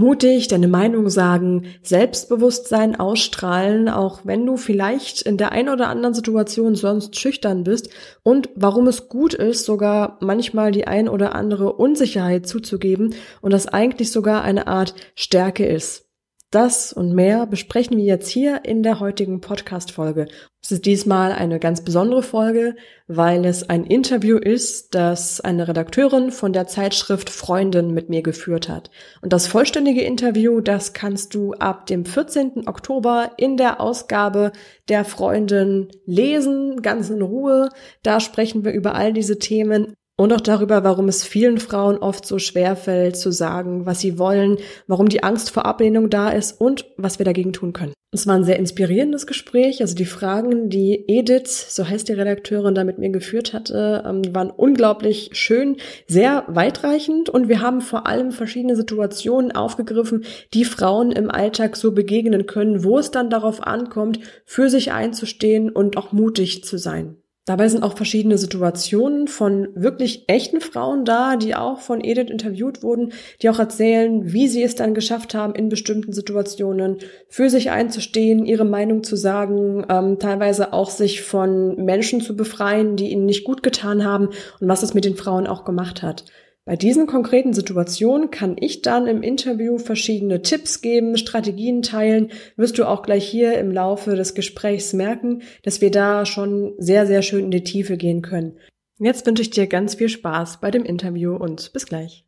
mutig deine Meinung sagen, Selbstbewusstsein ausstrahlen, auch wenn du vielleicht in der einen oder anderen Situation sonst schüchtern bist und warum es gut ist, sogar manchmal die ein oder andere Unsicherheit zuzugeben und das eigentlich sogar eine Art Stärke ist. Das und mehr besprechen wir jetzt hier in der heutigen Podcast-Folge. Es ist diesmal eine ganz besondere Folge, weil es ein Interview ist, das eine Redakteurin von der Zeitschrift Freundin mit mir geführt hat. Und das vollständige Interview, das kannst du ab dem 14. Oktober in der Ausgabe der Freundin lesen, ganz in Ruhe. Da sprechen wir über all diese Themen und auch darüber, warum es vielen Frauen oft so schwer fällt zu sagen, was sie wollen, warum die Angst vor Ablehnung da ist und was wir dagegen tun können. Es war ein sehr inspirierendes Gespräch. Also die Fragen, die Edith, so heißt die Redakteurin, da mit mir geführt hatte, ähm, waren unglaublich schön, sehr weitreichend und wir haben vor allem verschiedene Situationen aufgegriffen, die Frauen im Alltag so begegnen können, wo es dann darauf ankommt, für sich einzustehen und auch mutig zu sein. Dabei sind auch verschiedene Situationen von wirklich echten Frauen da, die auch von Edith interviewt wurden, die auch erzählen, wie sie es dann geschafft haben, in bestimmten Situationen für sich einzustehen, ihre Meinung zu sagen, ähm, teilweise auch sich von Menschen zu befreien, die ihnen nicht gut getan haben und was es mit den Frauen auch gemacht hat. Bei diesen konkreten Situationen kann ich dann im Interview verschiedene Tipps geben, Strategien teilen. Wirst du auch gleich hier im Laufe des Gesprächs merken, dass wir da schon sehr, sehr schön in die Tiefe gehen können. Jetzt wünsche ich dir ganz viel Spaß bei dem Interview und bis gleich.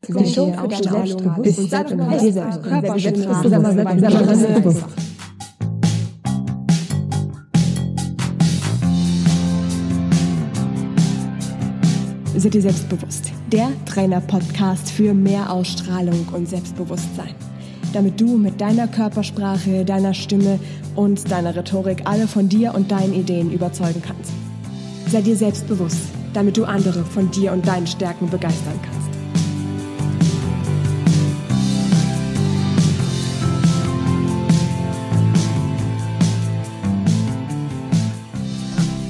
Seid ihr selbstbewusst? Der Trainer-Podcast für mehr Ausstrahlung und Selbstbewusstsein. Damit du mit deiner Körpersprache, deiner Stimme und deiner Rhetorik alle von dir und deinen Ideen überzeugen kannst. Sei dir selbstbewusst, damit du andere von dir und deinen Stärken begeistern kannst.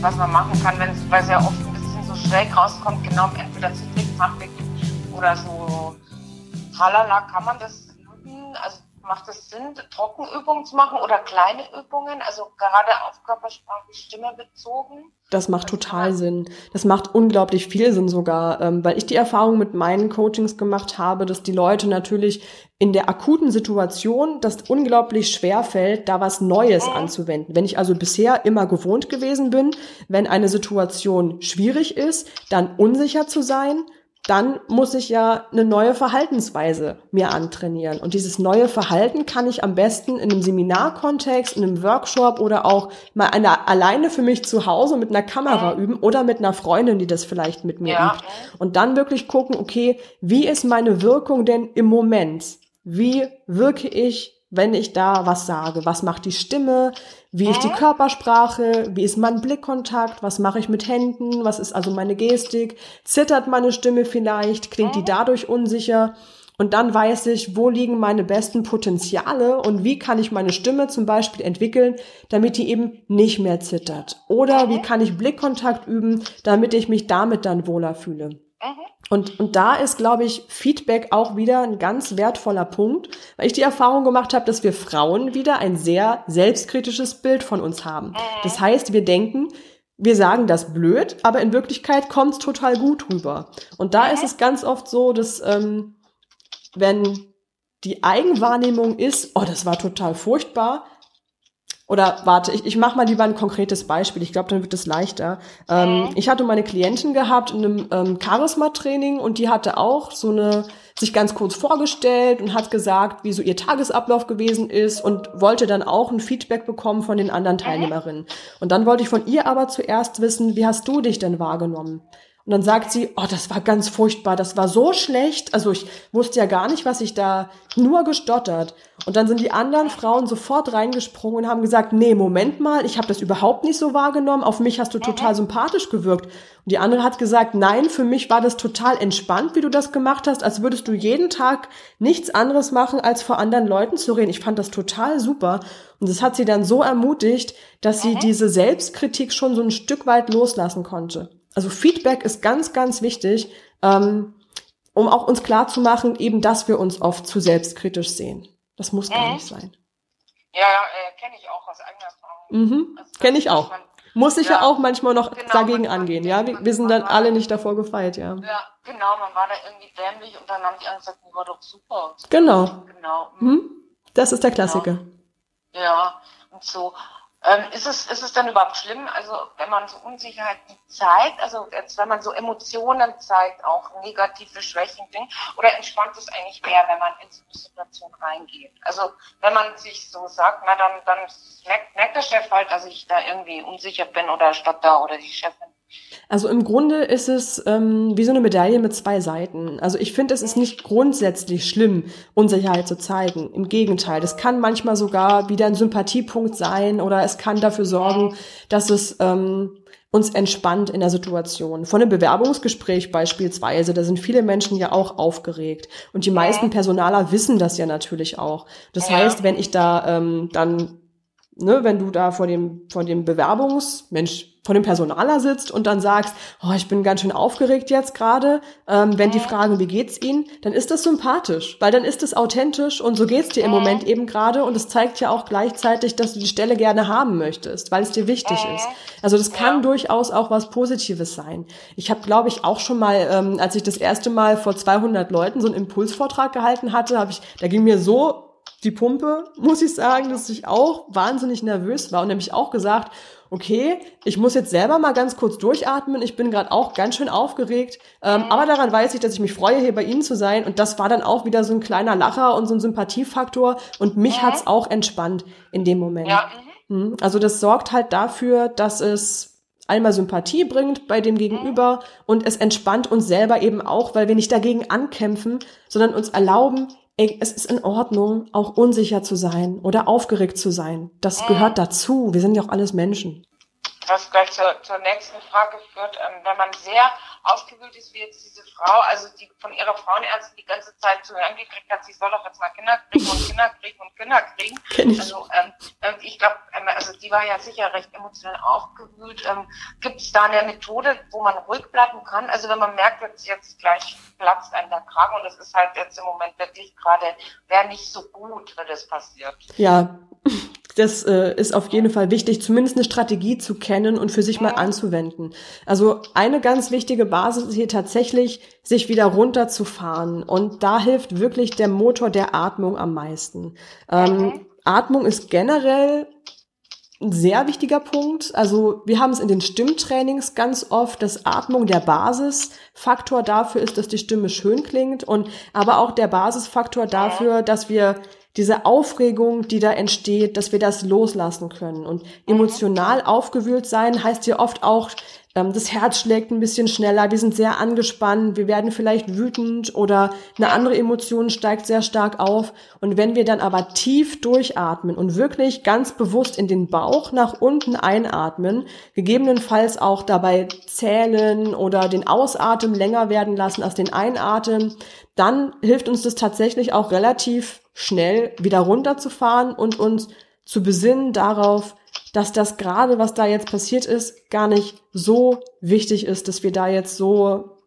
Was man machen kann, wenn es, weil es oft ein bisschen so schräg rauskommt, genau entweder zu Fachweg oder so tralala, kann man das üben? Also macht es Sinn, Trockenübungen zu machen oder kleine Übungen, also gerade auf Körpersprache, Stimme bezogen? Das macht total Sinn. Das macht unglaublich viel Sinn sogar, ähm, weil ich die Erfahrung mit meinen Coachings gemacht habe, dass die Leute natürlich in der akuten Situation das unglaublich schwer fällt, da was Neues mhm. anzuwenden. Wenn ich also bisher immer gewohnt gewesen bin, wenn eine Situation schwierig ist, dann unsicher zu sein, dann muss ich ja eine neue Verhaltensweise mir antrainieren. Und dieses neue Verhalten kann ich am besten in einem Seminarkontext, in einem Workshop oder auch mal eine, alleine für mich zu Hause mit einer Kamera üben oder mit einer Freundin, die das vielleicht mit mir ja. übt. Und dann wirklich gucken, okay, wie ist meine Wirkung denn im Moment? Wie wirke ich wenn ich da was sage? Was macht die Stimme? Wie ist die Körpersprache? Wie ist mein Blickkontakt? Was mache ich mit Händen? Was ist also meine Gestik? Zittert meine Stimme vielleicht? Klingt die dadurch unsicher? Und dann weiß ich, wo liegen meine besten Potenziale und wie kann ich meine Stimme zum Beispiel entwickeln, damit die eben nicht mehr zittert. Oder wie kann ich Blickkontakt üben, damit ich mich damit dann wohler fühle. Und, und da ist, glaube ich, Feedback auch wieder ein ganz wertvoller Punkt, weil ich die Erfahrung gemacht habe, dass wir Frauen wieder ein sehr selbstkritisches Bild von uns haben. Das heißt, wir denken, wir sagen das blöd, aber in Wirklichkeit kommt es total gut rüber. Und da ist es ganz oft so, dass ähm, wenn die Eigenwahrnehmung ist, oh, das war total furchtbar, oder warte, ich, ich mache mal lieber ein konkretes Beispiel. Ich glaube, dann wird es leichter. Ähm, ich hatte meine Klientin gehabt in einem ähm, Charisma-Training und die hatte auch so eine sich ganz kurz vorgestellt und hat gesagt, wie so ihr Tagesablauf gewesen ist und wollte dann auch ein Feedback bekommen von den anderen Teilnehmerinnen. Und dann wollte ich von ihr aber zuerst wissen, wie hast du dich denn wahrgenommen? Und dann sagt sie, oh, das war ganz furchtbar, das war so schlecht. Also ich wusste ja gar nicht, was ich da nur gestottert. Und dann sind die anderen Frauen sofort reingesprungen und haben gesagt, nee, Moment mal, ich habe das überhaupt nicht so wahrgenommen. Auf mich hast du total sympathisch gewirkt. Und die andere hat gesagt, nein, für mich war das total entspannt, wie du das gemacht hast, als würdest du jeden Tag nichts anderes machen, als vor anderen Leuten zu reden. Ich fand das total super. Und das hat sie dann so ermutigt, dass sie diese Selbstkritik schon so ein Stück weit loslassen konnte. Also Feedback ist ganz, ganz wichtig. Ähm, um auch uns klar zu machen, eben, dass wir uns oft zu selbstkritisch sehen. Das muss gar nicht sein. Ja, äh, kenne ich auch aus eigener Erfahrung. Mhm. Also, kenne ich auch. Man, muss ich ja, ja, auch manchmal noch genau, dagegen angehen, ja. Wir, wir sind dann alle nicht davor gefeit, ja. Ja, genau, man war da irgendwie dämlich und dann haben die anderen gesagt, war doch super. So. Genau. Genau. Mhm. Das ist der Klassiker. Genau. Ja, und so. Ähm, ist, es, ist es dann überhaupt schlimm, also wenn man so Unsicherheiten zeigt, also jetzt, wenn man so Emotionen zeigt, auch negative Schwächen, Dinge, oder entspannt es eigentlich mehr, wenn man in so eine Situation reingeht? Also wenn man sich so sagt, na dann, dann merkt, merkt der Chef halt, dass ich da irgendwie unsicher bin oder statt da oder die Chefin. Also im Grunde ist es ähm, wie so eine Medaille mit zwei Seiten. Also ich finde, es ist nicht grundsätzlich schlimm, Unsicherheit zu zeigen. Im Gegenteil, das kann manchmal sogar wieder ein Sympathiepunkt sein oder es kann dafür sorgen, dass es ähm, uns entspannt in der Situation. Von einem Bewerbungsgespräch beispielsweise, da sind viele Menschen ja auch aufgeregt. Und die meisten Personaler wissen das ja natürlich auch. Das heißt, wenn ich da ähm, dann ne, wenn du da vor dem, vor dem Bewerbungs, Mensch, vor dem Personaler sitzt und dann sagst, oh, ich bin ganz schön aufgeregt jetzt gerade, ähm, wenn die fragen, wie geht's Ihnen, dann ist das sympathisch, weil dann ist es authentisch und so geht's dir im Moment eben gerade und es zeigt ja auch gleichzeitig, dass du die Stelle gerne haben möchtest, weil es dir wichtig ist. Also das kann durchaus auch was Positives sein. Ich habe, glaube ich, auch schon mal, ähm, als ich das erste Mal vor 200 Leuten so einen Impulsvortrag gehalten hatte, habe ich, da ging mir so die Pumpe, muss ich sagen, dass ich auch wahnsinnig nervös war und nämlich auch gesagt, okay, ich muss jetzt selber mal ganz kurz durchatmen, ich bin gerade auch ganz schön aufgeregt, ähm, aber daran weiß ich, dass ich mich freue, hier bei Ihnen zu sein und das war dann auch wieder so ein kleiner Lacher und so ein Sympathiefaktor und mich mhm. hat's auch entspannt in dem Moment. Ja. Mhm. Also das sorgt halt dafür, dass es einmal Sympathie bringt bei dem Gegenüber und es entspannt uns selber eben auch, weil wir nicht dagegen ankämpfen, sondern uns erlauben, es ist in Ordnung, auch unsicher zu sein oder aufgeregt zu sein. Das gehört dazu. Wir sind ja auch alles Menschen. Was gleich zur, zur nächsten Frage führt, ähm, wenn man sehr aufgewühlt ist, wie jetzt diese Frau, also die von ihrer Frauenärztin die ganze Zeit zu hören gekriegt hat, sie soll doch jetzt mal Kinder kriegen und Kinder kriegen und Kinder kriegen. Ich. Also ähm, ähm ich glaube, ähm, also die war ja sicher recht emotional aufgewühlt. Ähm, Gibt es da eine Methode, wo man ruhig bleiben kann? Also wenn man merkt, jetzt, jetzt gleich platzt einem der Kragen und das ist halt jetzt im Moment wirklich gerade, wäre nicht so gut, wenn das passiert. Ja, das äh, ist auf jeden Fall wichtig, zumindest eine Strategie zu kennen und für sich mal anzuwenden. Also eine ganz wichtige Basis ist hier tatsächlich, sich wieder runterzufahren. Und da hilft wirklich der Motor der Atmung am meisten. Ähm. Atmung ist generell ein sehr wichtiger Punkt. Also wir haben es in den Stimmtrainings ganz oft, dass Atmung der Basisfaktor dafür ist, dass die Stimme schön klingt und aber auch der Basisfaktor dafür, dass wir diese Aufregung, die da entsteht, dass wir das loslassen können. Und emotional aufgewühlt sein heißt ja oft auch, das Herz schlägt ein bisschen schneller, wir sind sehr angespannt, wir werden vielleicht wütend oder eine andere Emotion steigt sehr stark auf. Und wenn wir dann aber tief durchatmen und wirklich ganz bewusst in den Bauch nach unten einatmen, gegebenenfalls auch dabei zählen oder den Ausatmen länger werden lassen als den Einatmen, dann hilft uns das tatsächlich auch relativ schnell wieder runterzufahren und uns zu besinnen darauf, dass das gerade, was da jetzt passiert ist, gar nicht so wichtig ist, dass wir da jetzt so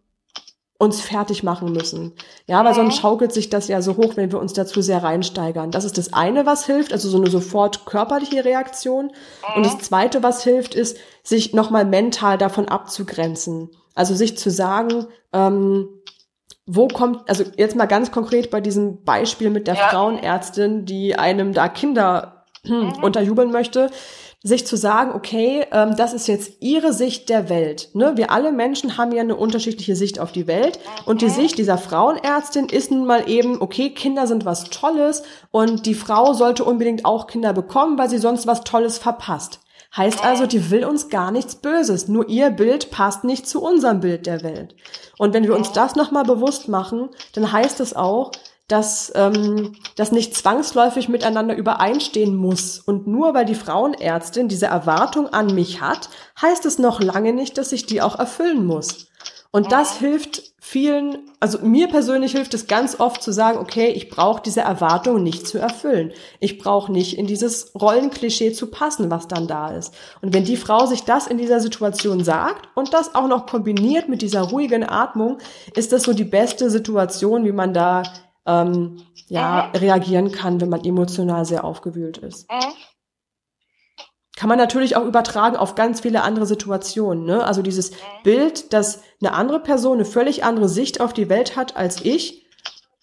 uns fertig machen müssen. Ja, weil sonst schaukelt sich das ja so hoch, wenn wir uns dazu sehr reinsteigern. Das ist das eine, was hilft, also so eine sofort körperliche Reaktion. Und das zweite, was hilft, ist, sich nochmal mental davon abzugrenzen. Also sich zu sagen, ähm, wo kommt, also jetzt mal ganz konkret bei diesem Beispiel mit der ja. Frauenärztin, die einem da Kinder hm, mhm. unterjubeln möchte, sich zu sagen, okay, ähm, das ist jetzt ihre Sicht der Welt. Ne? Wir alle Menschen haben ja eine unterschiedliche Sicht auf die Welt und die. Sicht dieser Frauenärztin ist nun mal eben, okay, Kinder sind was Tolles und die Frau sollte unbedingt auch Kinder bekommen, weil sie sonst was Tolles verpasst. Heißt also, die will uns gar nichts Böses. Nur ihr Bild passt nicht zu unserem Bild der Welt. Und wenn wir uns das nochmal bewusst machen, dann heißt es auch, dass ähm, das nicht zwangsläufig miteinander übereinstehen muss. Und nur weil die Frauenärztin diese Erwartung an mich hat, heißt es noch lange nicht, dass ich die auch erfüllen muss. Und das hilft vielen, also mir persönlich hilft es ganz oft zu sagen, okay, ich brauche diese Erwartung nicht zu erfüllen. Ich brauche nicht in dieses Rollenklischee zu passen, was dann da ist. Und wenn die Frau sich das in dieser Situation sagt und das auch noch kombiniert mit dieser ruhigen Atmung, ist das so die beste Situation, wie man da ähm, ja, mhm. reagieren kann, wenn man emotional sehr aufgewühlt ist. Mhm. Kann man natürlich auch übertragen auf ganz viele andere Situationen. Ne? Also dieses. Bild, dass eine andere Person eine völlig andere Sicht auf die Welt hat als ich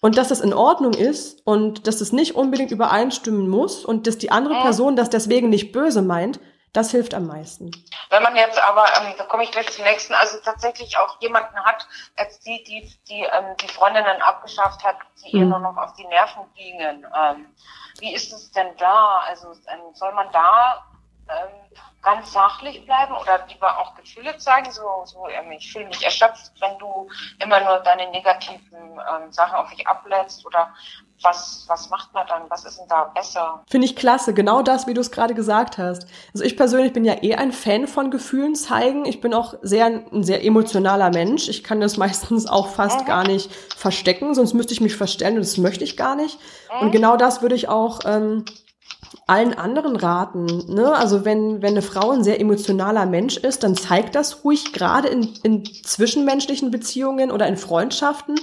und dass das in Ordnung ist und dass das nicht unbedingt übereinstimmen muss und dass die andere. Person das deswegen nicht böse meint, das hilft am meisten. Wenn man jetzt aber, ähm, da komme ich gleich zum nächsten, also tatsächlich auch jemanden hat, als die, die, die ähm, die Freundinnen abgeschafft hat, die mhm. ihr nur noch auf die Nerven gingen. Ähm, wie ist es denn da? Also ähm, soll man da ähm, ganz sachlich bleiben oder lieber auch Gefühle zeigen? So, so ähm, ich fühle mich erschöpft, wenn du immer nur deine negativen ähm, Sachen auf mich ablädst oder was, was macht man dann? Was ist denn da besser? Finde ich klasse, genau das, wie du es gerade gesagt hast. Also ich persönlich bin ja eh ein Fan von Gefühlen zeigen. Ich bin auch sehr ein sehr emotionaler Mensch. Ich kann das meistens auch fast mhm. gar nicht verstecken, sonst müsste ich mich verstellen und das möchte ich gar nicht. Mhm. Und genau das würde ich auch ähm, allen anderen raten. Ne? Also wenn, wenn eine Frau ein sehr emotionaler Mensch ist, dann zeigt das ruhig, gerade in, in zwischenmenschlichen Beziehungen oder in Freundschaften.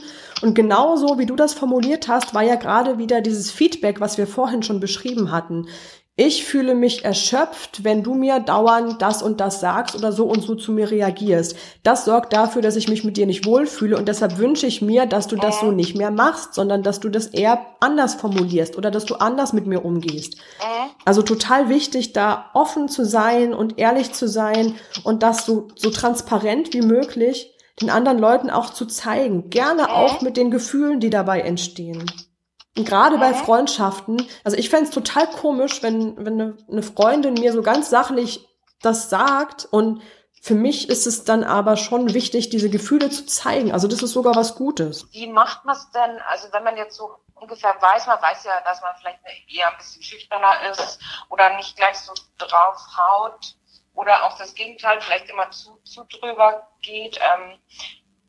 Und genauso wie du das formuliert hast, war ja gerade wieder dieses Feedback, was wir vorhin schon beschrieben hatten ich fühle mich erschöpft, wenn du mir dauernd das und das sagst oder so und so zu mir reagierst. Das sorgt dafür, dass ich mich mit dir nicht wohlfühle und deshalb wünsche ich mir, dass du das so nicht mehr machst, sondern dass du das eher anders formulierst oder dass du anders mit mir umgehst. Also total wichtig, da offen zu sein und ehrlich zu sein und das so, so transparent wie möglich den anderen Leuten auch zu zeigen. Gerne auch mit den Gefühlen, die dabei entstehen. Und gerade bei Freundschaften, also ich fände es total komisch, wenn, wenn eine, eine Freundin mir so ganz sachlich das sagt und für mich ist es dann aber schon wichtig, diese Gefühle zu zeigen. Also das ist sogar was Gutes. Wie macht man es denn? Also wenn man jetzt so ungefähr weiß, man weiß ja, dass man vielleicht eher ein bisschen schüchterner ist oder nicht gleich so drauf haut oder auch das Gegenteil vielleicht immer zu, zu drüber geht. Ähm,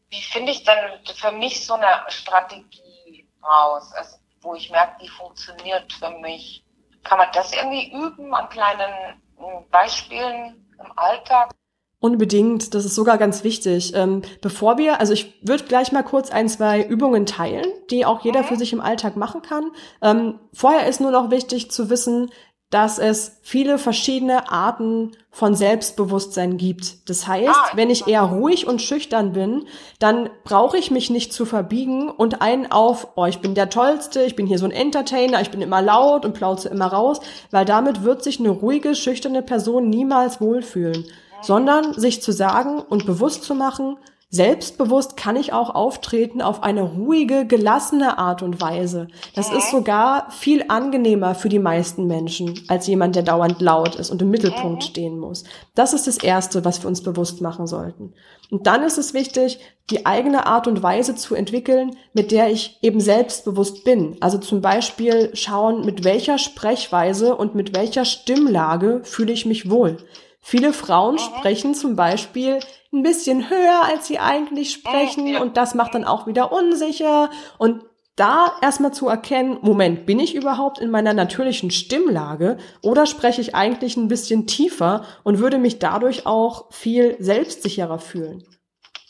wie finde ich dann für mich so eine Strategie raus? Also wo ich merke, die funktioniert für mich. Kann man das irgendwie üben an kleinen hm, Beispielen im Alltag? Unbedingt, das ist sogar ganz wichtig. Ähm, bevor wir, also ich würde gleich mal kurz ein, zwei Übungen teilen, die auch jeder für sich im Alltag machen kann. Ähm, vorher ist nur noch wichtig zu wissen, dass es viele verschiedene Arten von Selbstbewusstsein gibt. Das heißt, ah, wenn ich eher ruhig und schüchtern bin, dann brauche ich mich nicht zu verbiegen und einen auf, oh, ich bin der Tollste, ich bin hier so ein Entertainer, ich bin immer laut und plauze immer raus, weil damit wird sich eine ruhige, schüchterne Person niemals wohlfühlen, sondern sich zu sagen und bewusst zu machen, Selbstbewusst kann ich auch auftreten auf eine ruhige, gelassene Art und Weise. Das ist sogar viel angenehmer für die meisten Menschen als jemand, der dauernd laut ist und im Mittelpunkt stehen muss. Das ist das Erste, was wir uns bewusst machen sollten. Und dann ist es wichtig, die eigene Art und Weise zu entwickeln, mit der ich eben selbstbewusst bin. Also zum Beispiel schauen, mit welcher Sprechweise und mit welcher Stimmlage fühle ich mich wohl. Viele Frauen sprechen zum Beispiel ein bisschen höher, als sie eigentlich sprechen und das macht dann auch wieder unsicher und da erstmal zu erkennen, Moment, bin ich überhaupt in meiner natürlichen Stimmlage oder spreche ich eigentlich ein bisschen tiefer und würde mich dadurch auch viel selbstsicherer fühlen?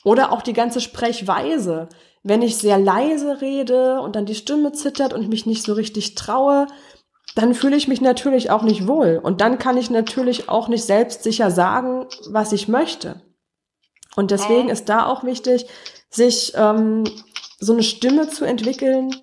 Oder auch die ganze Sprechweise. Wenn ich sehr leise rede und dann die Stimme zittert und mich nicht so richtig traue, dann fühle ich mich natürlich auch nicht wohl. Und dann kann ich natürlich auch nicht selbstsicher sagen, was ich möchte. Und deswegen ist da auch wichtig, sich ähm, so eine Stimme zu entwickeln,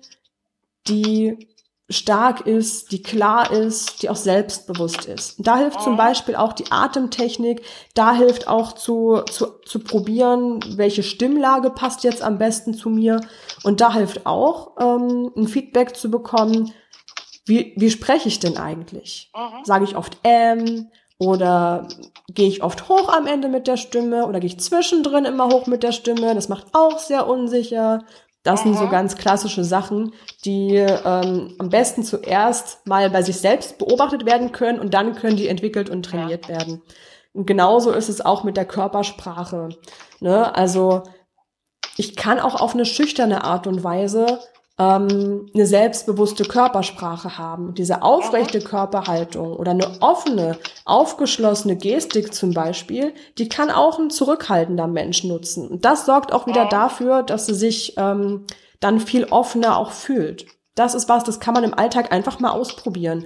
die stark ist, die klar ist, die auch selbstbewusst ist. Da hilft zum Beispiel auch die Atemtechnik, da hilft auch zu, zu, zu probieren, welche Stimmlage passt jetzt am besten zu mir. Und da hilft auch, ähm, ein Feedback zu bekommen, wie, wie spreche ich denn eigentlich? Mhm. Sage ich oft ähm, oder gehe ich oft hoch am Ende mit der Stimme oder gehe ich zwischendrin immer hoch mit der Stimme? Das macht auch sehr unsicher. Das sind so mhm. ganz klassische Sachen, die ähm, am besten zuerst mal bei sich selbst beobachtet werden können und dann können die entwickelt und trainiert ja. werden. Und genauso ist es auch mit der Körpersprache. Ne? Also ich kann auch auf eine schüchterne Art und Weise ähm, eine selbstbewusste Körpersprache haben. Diese aufrechte Körperhaltung oder eine offene, aufgeschlossene Gestik zum Beispiel, die kann auch ein zurückhaltender Mensch nutzen. Und das sorgt auch wieder dafür, dass sie sich ähm, dann viel offener auch fühlt. Das ist was, das kann man im Alltag einfach mal ausprobieren.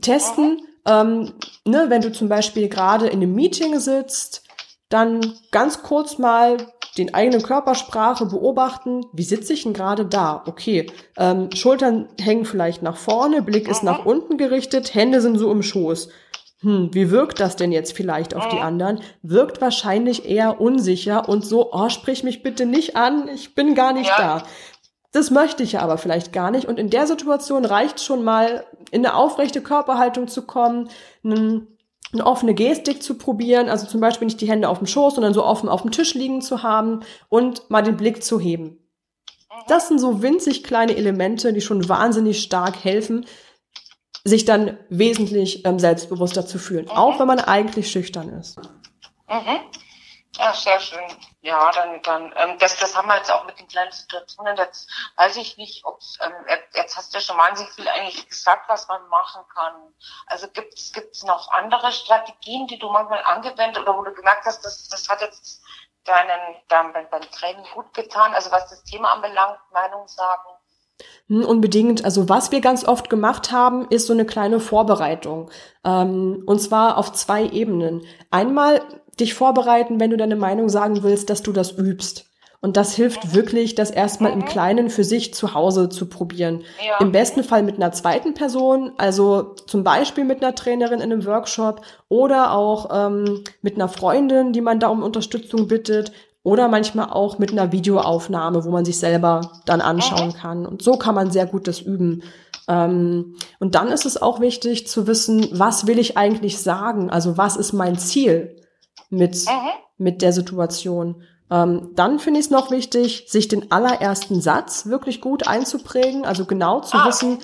Testen, ähm, ne, wenn du zum Beispiel gerade in einem Meeting sitzt, dann ganz kurz mal den eigenen Körpersprache beobachten, wie sitze ich denn gerade da? Okay, ähm, Schultern hängen vielleicht nach vorne, Blick ist nach unten gerichtet, Hände sind so im Schoß. Hm, wie wirkt das denn jetzt vielleicht auf die anderen? Wirkt wahrscheinlich eher unsicher und so, oh, sprich mich bitte nicht an, ich bin gar nicht ja. da. Das möchte ich ja aber vielleicht gar nicht. Und in der Situation reicht schon mal, in eine aufrechte Körperhaltung zu kommen, einen eine offene Gestik zu probieren, also zum Beispiel nicht die Hände auf dem Schoß, sondern so offen auf dem Tisch liegen zu haben und mal den Blick zu heben. Das sind so winzig kleine Elemente, die schon wahnsinnig stark helfen, sich dann wesentlich ähm, selbstbewusster zu fühlen, mhm. auch wenn man eigentlich schüchtern ist. Mhm. Ja, sehr schön. Ja, dann, dann ähm, das, das haben wir jetzt auch mit den kleinen Situationen. Jetzt weiß ich nicht, ob ähm, jetzt hast du ja schon wahnsinnig viel eigentlich gesagt, was man machen kann. Also gibt's gibt's noch andere Strategien, die du manchmal angewendet oder wo du gemerkt hast, das, das hat jetzt deinen, dein, beim Training gut getan, also was das Thema anbelangt, Meinung sagen? Hm, unbedingt. Also was wir ganz oft gemacht haben, ist so eine kleine Vorbereitung. Ähm, und zwar auf zwei Ebenen. Einmal dich vorbereiten, wenn du deine Meinung sagen willst, dass du das übst. Und das hilft wirklich, das erstmal im Kleinen für sich zu Hause zu probieren. Ja. Im besten Fall mit einer zweiten Person, also zum Beispiel mit einer Trainerin in einem Workshop oder auch ähm, mit einer Freundin, die man da um Unterstützung bittet oder manchmal auch mit einer Videoaufnahme, wo man sich selber dann anschauen kann. Und so kann man sehr gut das üben. Ähm, und dann ist es auch wichtig zu wissen, was will ich eigentlich sagen? Also was ist mein Ziel? Mit, mhm. mit der Situation. Ähm, dann finde ich es noch wichtig, sich den allerersten Satz wirklich gut einzuprägen, also genau zu ah. wissen,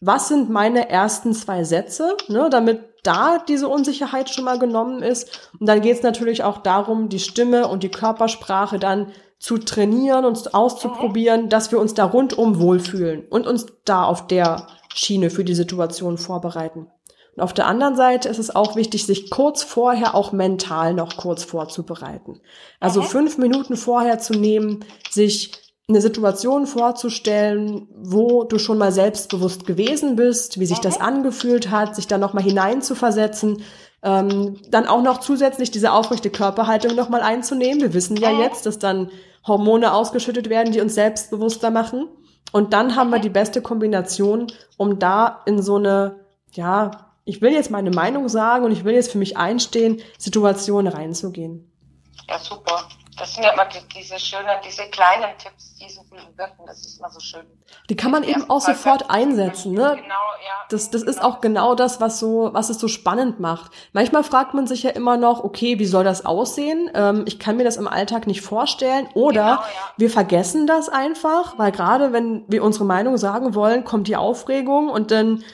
was sind meine ersten zwei Sätze, ne, damit da diese Unsicherheit schon mal genommen ist. Und dann geht es natürlich auch darum, die Stimme und die Körpersprache dann zu trainieren und auszuprobieren, mhm. dass wir uns da rundum wohlfühlen und uns da auf der Schiene für die Situation vorbereiten. Und auf der anderen Seite ist es auch wichtig, sich kurz vorher auch mental noch kurz vorzubereiten. Also okay. fünf Minuten vorher zu nehmen, sich eine Situation vorzustellen, wo du schon mal selbstbewusst gewesen bist, wie sich okay. das angefühlt hat, sich da nochmal hineinzuversetzen, ähm, dann auch noch zusätzlich diese aufrechte Körperhaltung nochmal einzunehmen. Wir wissen ja jetzt, dass dann Hormone ausgeschüttet werden, die uns selbstbewusster machen. Und dann haben wir die beste Kombination, um da in so eine, ja, ich will jetzt meine Meinung sagen und ich will jetzt für mich einstehen, Situationen reinzugehen. Ja, super. Das sind ja immer diese schönen, diese kleinen Tipps, die so viel wirken. Das ist immer so schön. Die kann man eben auch sofort einsetzen, ne? Genau, ja. Das, das ist auch genau das, was so, was es so spannend macht. Manchmal fragt man sich ja immer noch, okay, wie soll das aussehen? Ähm, ich kann mir das im Alltag nicht vorstellen. Oder genau, ja. wir vergessen das einfach, weil gerade wenn wir unsere Meinung sagen wollen, kommt die Aufregung und dann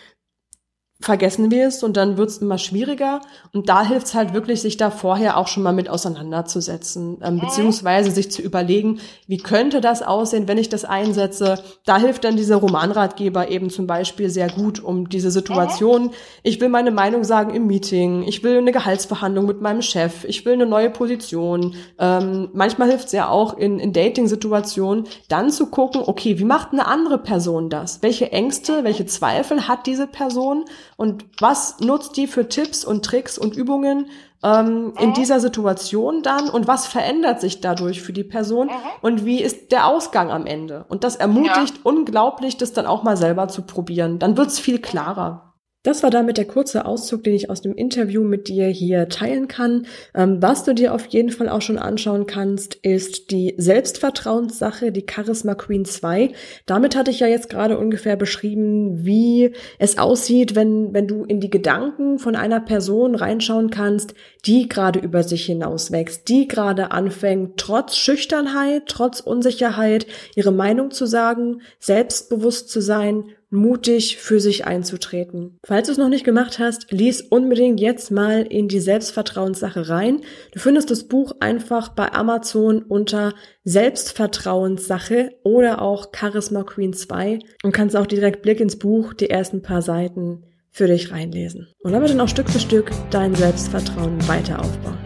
vergessen wir es und dann wird es immer schwieriger. Und da hilft es halt wirklich, sich da vorher auch schon mal mit auseinanderzusetzen, ähm, beziehungsweise sich zu überlegen, wie könnte das aussehen, wenn ich das einsetze. Da hilft dann dieser Romanratgeber eben zum Beispiel sehr gut, um diese Situation, ich will meine Meinung sagen im Meeting, ich will eine Gehaltsverhandlung mit meinem Chef, ich will eine neue Position. Ähm, manchmal hilft es ja auch in, in Dating-Situationen, dann zu gucken, okay, wie macht eine andere Person das? Welche Ängste, welche Zweifel hat diese Person? Und was nutzt die für Tipps und Tricks und Übungen ähm, in dieser Situation dann und was verändert sich dadurch für die Person mhm. und wie ist der Ausgang am Ende. Und das ermutigt ja. unglaublich, das dann auch mal selber zu probieren. Dann wird's viel klarer. Das war damit der kurze Auszug, den ich aus dem Interview mit dir hier teilen kann. Ähm, was du dir auf jeden Fall auch schon anschauen kannst, ist die Selbstvertrauenssache, die Charisma Queen 2. Damit hatte ich ja jetzt gerade ungefähr beschrieben, wie es aussieht, wenn, wenn du in die Gedanken von einer Person reinschauen kannst, die gerade über sich hinauswächst, die gerade anfängt, trotz Schüchternheit, trotz Unsicherheit, ihre Meinung zu sagen, selbstbewusst zu sein, mutig für sich einzutreten. Falls du es noch nicht gemacht hast, lies unbedingt jetzt mal in die Selbstvertrauenssache rein. Du findest das Buch einfach bei Amazon unter Selbstvertrauenssache oder auch Charisma Queen 2 und kannst auch direkt Blick ins Buch, die ersten paar Seiten für dich reinlesen. Und damit dann auch Stück für Stück dein Selbstvertrauen weiter aufbauen.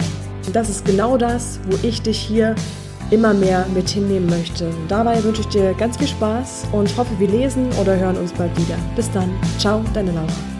Und das ist genau das, wo ich dich hier immer mehr mit hinnehmen möchte. Dabei wünsche ich dir ganz viel Spaß und hoffe, wir lesen oder hören uns bald wieder. Bis dann. Ciao, deine Laura.